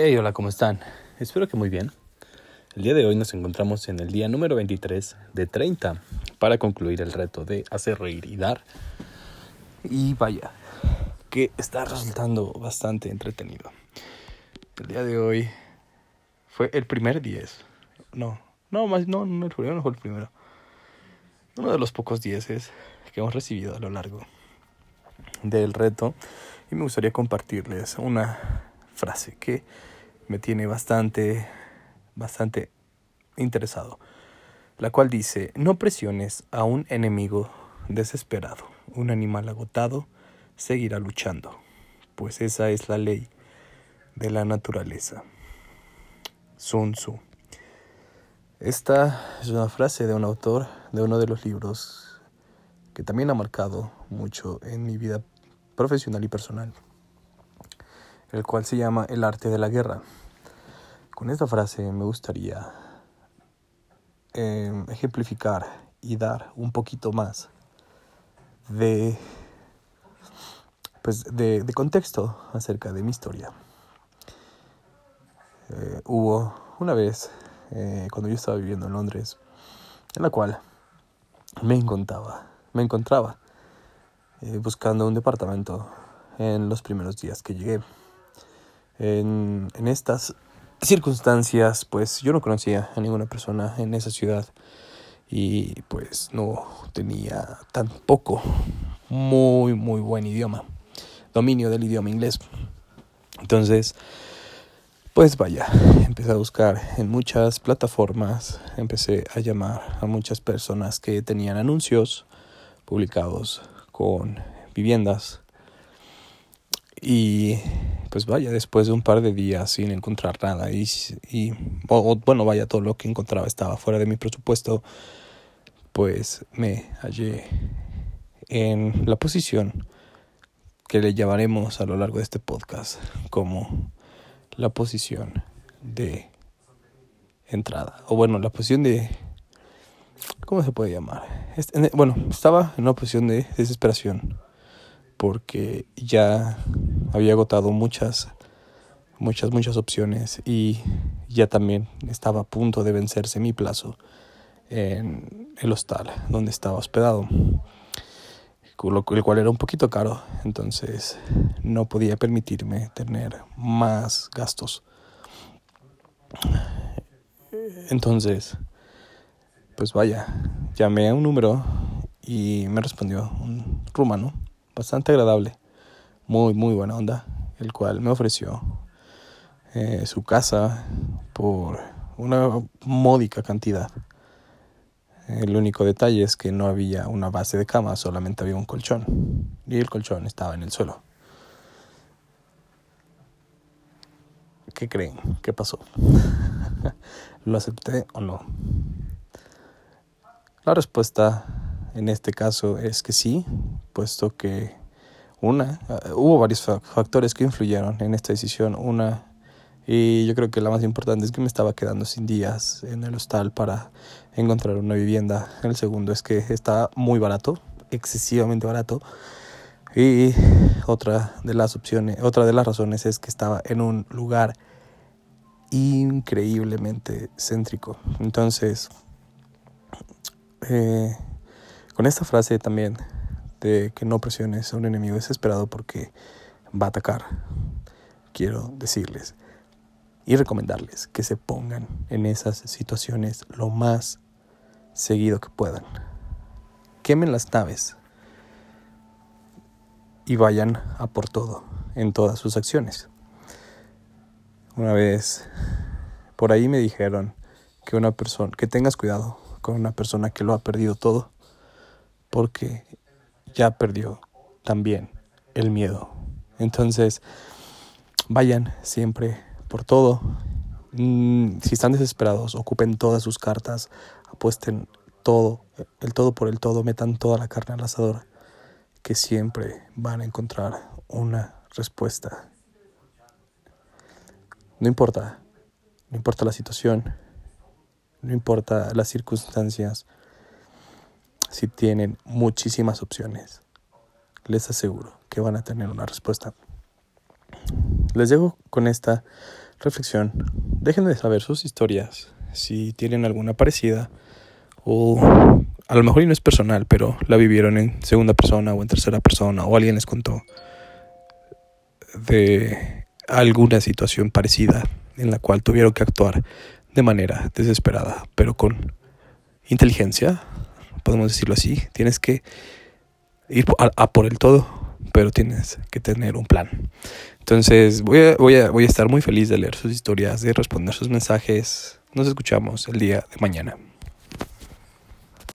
Hey, hola, ¿cómo están? Espero que muy bien. El día de hoy nos encontramos en el día número 23 de 30 para concluir el reto de hacer reír y dar. Y vaya, que está resultando bastante entretenido. El día de hoy fue el primer 10. No, no, más, no, no, el primero no fue el primero. Uno de los pocos 10 que hemos recibido a lo largo del reto. Y me gustaría compartirles una frase que me tiene bastante, bastante interesado, la cual dice, no presiones a un enemigo desesperado, un animal agotado seguirá luchando, pues esa es la ley de la naturaleza. Sun Tzu. Esta es una frase de un autor de uno de los libros que también ha marcado mucho en mi vida profesional y personal el cual se llama El arte de la guerra. Con esta frase me gustaría em, ejemplificar y dar un poquito más de, pues de, contexto acerca de mi historia. Eh, hubo una vez, eh, cuando yo estaba viviendo en Londres, en la cual me encontraba, me encontraba eh, buscando un departamento en los primeros días que llegué. En, estas circunstancias, pues yo no conocía a ninguna persona en esa ciudad y pues no tenía tampoco muy, muy buen idioma, dominio del idioma inglés. Entonces, pues vaya, empecé a buscar en muchas plataformas, empecé a llamar a muchas personas que tenían anuncios publicados con viviendas y pues vaya, después de un par de días sin encontrar nada y, y bueno, vaya, todo lo que encontraba estaba fuera de mi presupuesto, pues me hallé en la posición que le llamaremos a lo largo de este podcast como la posición de entrada, o bueno, la posición de... ¿Cómo se puede llamar? Bueno, estaba en una posición de desesperación porque ya había agotado muchas, muchas, muchas opciones y ya también estaba a punto de vencerse mi plazo en el hostal donde estaba hospedado, el cual era un poquito caro, entonces no podía permitirme tener más gastos. Entonces, pues vaya, llamé a un número y me respondió un rumano bastante agradable, muy, muy buena onda, el cual me ofreció eh, su casa por una módica cantidad. El único detalle es que no había una base de cama, solamente había un colchón. Y el colchón estaba en el suelo. ¿Qué creen? ¿Qué pasó? ¿Lo acepté o no? La respuesta en este caso es que sí, puesto que una, uh, hubo varios factores que influyeron en esta decisión. Una, y yo creo que la más importante es que me estaba quedando sin días en el hostal para encontrar una vivienda. El segundo es que está muy barato, excesivamente barato. Y otra de las opciones, otra de las razones es que estaba en un lugar increíblemente céntrico. Entonces, eh, con esta frase también de que no presiones a un enemigo desesperado porque va a atacar, quiero decirles y recomendarles que se pongan en esas situaciones lo más seguido que puedan. Quemen las naves y vayan a por todo en todas sus acciones. Una vez por ahí me dijeron que una persona que tengas cuidado con una persona que lo ha perdido todo porque ya perdió también el miedo. Entonces, vayan siempre por todo. Mm, si están desesperados, ocupen todas sus cartas, apuesten todo, el todo por el todo, metan toda la carne al asador, que siempre van a encontrar una respuesta. No importa, no importa la situación, no importa las circunstancias, si tienen muchísimas opciones, les aseguro que van a tener una respuesta. Les dejo con esta reflexión. Dejen de saber sus historias, si tienen alguna parecida o a lo mejor y no es personal, pero la vivieron en segunda persona o en tercera persona o alguien les contó de alguna situación parecida en la cual tuvieron que actuar de manera desesperada, pero con inteligencia, podemos decirlo así. Tienes que ir a, por el todo, pero tienes que tener un plan. Entonces voy a, voy, a, voy a estar muy feliz de leer sus historias, de responder sus mensajes. Nos escuchamos el día de mañana.